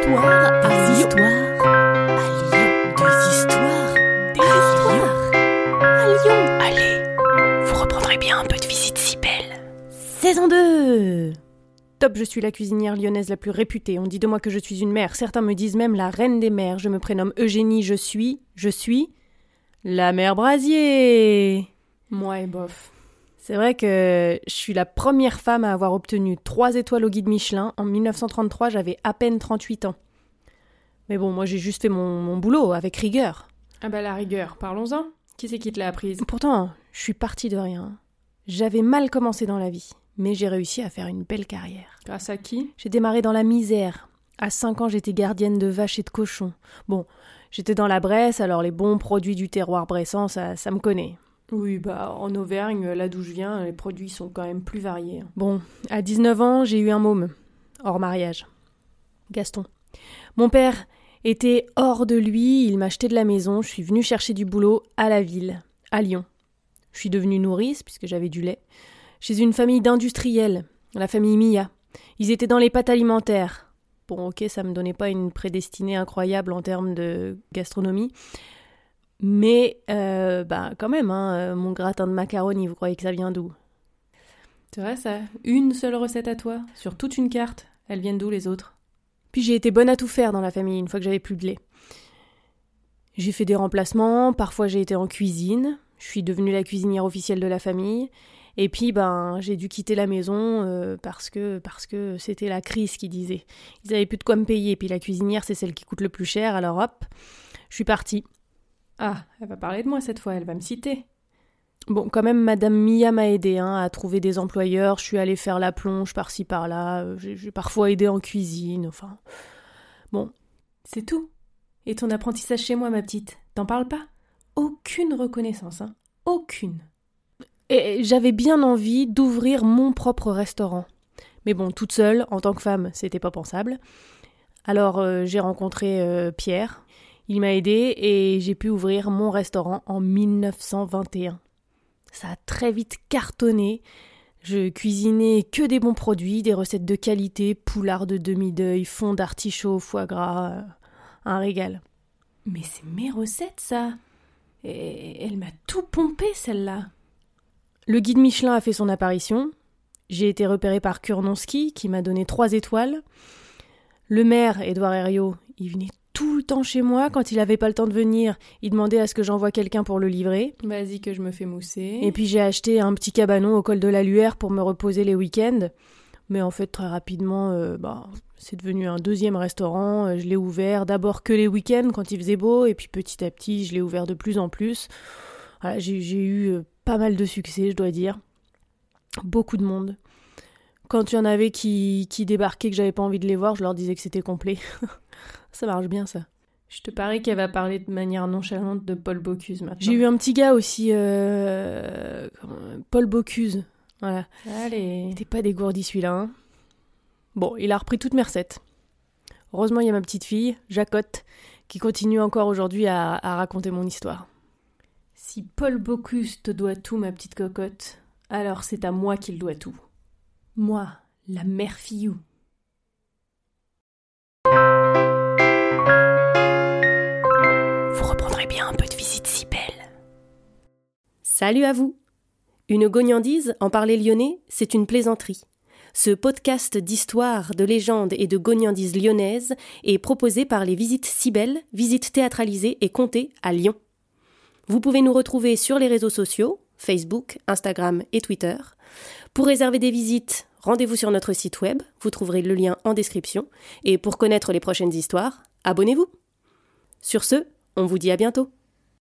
histoires à histoires à Lyon. Des histoires, des histoires à Lyon. Allez, vous reprendrez bien un peu de visite si belle. Saison 2 Top, je suis la cuisinière lyonnaise la plus réputée. On dit de moi que je suis une mère. Certains me disent même la reine des mères. Je me prénomme Eugénie, je suis, je suis la mère Brasier. Moi et bof. C'est vrai que je suis la première femme à avoir obtenu trois étoiles au guide Michelin. En 1933, j'avais à peine 38 ans. Mais bon, moi j'ai juste fait mon, mon boulot avec rigueur. Ah bah la rigueur, parlons-en. Qui c'est qui te l'a apprise? Pourtant, je suis partie de rien. J'avais mal commencé dans la vie, mais j'ai réussi à faire une belle carrière. Grâce à qui? J'ai démarré dans la misère. À 5 ans, j'étais gardienne de vaches et de cochons. Bon, j'étais dans la Bresse, alors les bons produits du terroir bressant, ça, ça me connaît. Oui, bah en Auvergne, là d'où je viens, les produits sont quand même plus variés. Bon, à 19 ans, j'ai eu un môme, hors mariage. Gaston. Mon père était hors de lui, il m'a acheté de la maison, je suis venue chercher du boulot à la ville, à Lyon. Je suis devenue nourrice, puisque j'avais du lait, chez une famille d'industriels, la famille Mia. Ils étaient dans les pâtes alimentaires. Bon, ok, ça me donnait pas une prédestinée incroyable en termes de gastronomie. Mais, euh, bah, quand même, hein, euh, mon gratin de macaroni, vous croyez que ça vient d'où? C'est vrai ça Une seule recette à toi Sur toute une carte Elles viennent d'où les autres? Puis j'ai été bonne à tout faire dans la famille une fois que j'avais plus de lait. J'ai fait des remplacements, parfois j'ai été en cuisine, je suis devenue la cuisinière officielle de la famille, et puis ben j'ai dû quitter la maison euh, parce que parce que c'était la crise qui disait. Ils avaient plus de quoi me payer, puis la cuisinière c'est celle qui coûte le plus cher, alors hop, je suis partie. Ah, elle va parler de moi cette fois, elle va me citer. Bon, quand même, Madame Mia m'a aidé hein, à trouver des employeurs. Je suis allée faire la plonge par-ci par-là. euh, J'ai parfois aidé en cuisine. Enfin, bon, C'est tout. Et ton apprentissage chez moi, ma petite? T'en parles pas? Aucune reconnaissance, hein Aucune. Et j'avais bien envie d'ouvrir mon propre restaurant. Mais bon, toute seule, en tant que femme, c'était pas pensable. Alors euh, j'ai rencontré euh, Pierre. Il m'a aidé et j'ai pu ouvrir mon restaurant en 1921. Ça a très vite cartonné. Je cuisinais que des bons produits, des recettes de qualité, poulard de demi-deuil, fond d'artichaut, foie gras, euh, un régal. Mais c'est mes recettes, ça Et elle m'a tout pompé, celle-là. Le guide Michelin a fait son apparition. J'ai été repéré par Kurnonski, qui m'a donné trois étoiles. Le maire, Édouard Herriot, il venait tout le temps chez moi. Quand il avait pas le temps de venir, il demandait à ce que j'envoie quelqu'un pour le livrer. Vas-y que je me fais mousser. Et puis j'ai acheté un petit cabanon au col de la Luère pour me reposer les week-ends. Mais en fait, très rapidement, euh, bah, c'est devenu un deuxième restaurant. Euh, Je l'ai ouvert d'abord que les week-ends quand il faisait beau, et puis petit à petit, je l'ai ouvert de plus en plus. Voilà, j'ai j'ai eu euh, pas mal de succès, je dois dire. Beaucoup de monde. Quand il y en avait qui, qui débarquaient que j'avais pas envie de les voir, je leur disais que c'était complet. ça marche bien, ça. Je te parie qu'elle va parler de manière nonchalante de Paul Bocuse maintenant. J'ai eu un petit gars aussi, euh, Paul Bocuse. Voilà. Allez. Il était pas dégourdi celui-là. hein. Bon, il a repris toutes mes recettes. Heureusement, il y a ma petite fille, Jacotte, qui continue encore aujourd'hui à, à raconter mon histoire. Si Paul Bocuse te doit tout, ma petite cocotte, alors c'est à moi qu'il doit tout. Moi, la mère Fillou. Vous reprendrez bien un peu de visite si belle. Salut à vous Une gognandise, en parler lyonnais, c'est une plaisanterie. Ce podcast d'histoire, de légendes et de gognandises lyonnaises est proposé par les Visites Cybelles, visites théâtralisées et comptées à Lyon. Vous pouvez nous retrouver sur les réseaux sociaux, Facebook, Instagram et Twitter. Pour réserver des visites, rendez-vous sur notre site web, vous trouverez le lien en description. Et pour connaître les prochaines histoires, abonnez-vous. Sur ce, on vous dit à bientôt.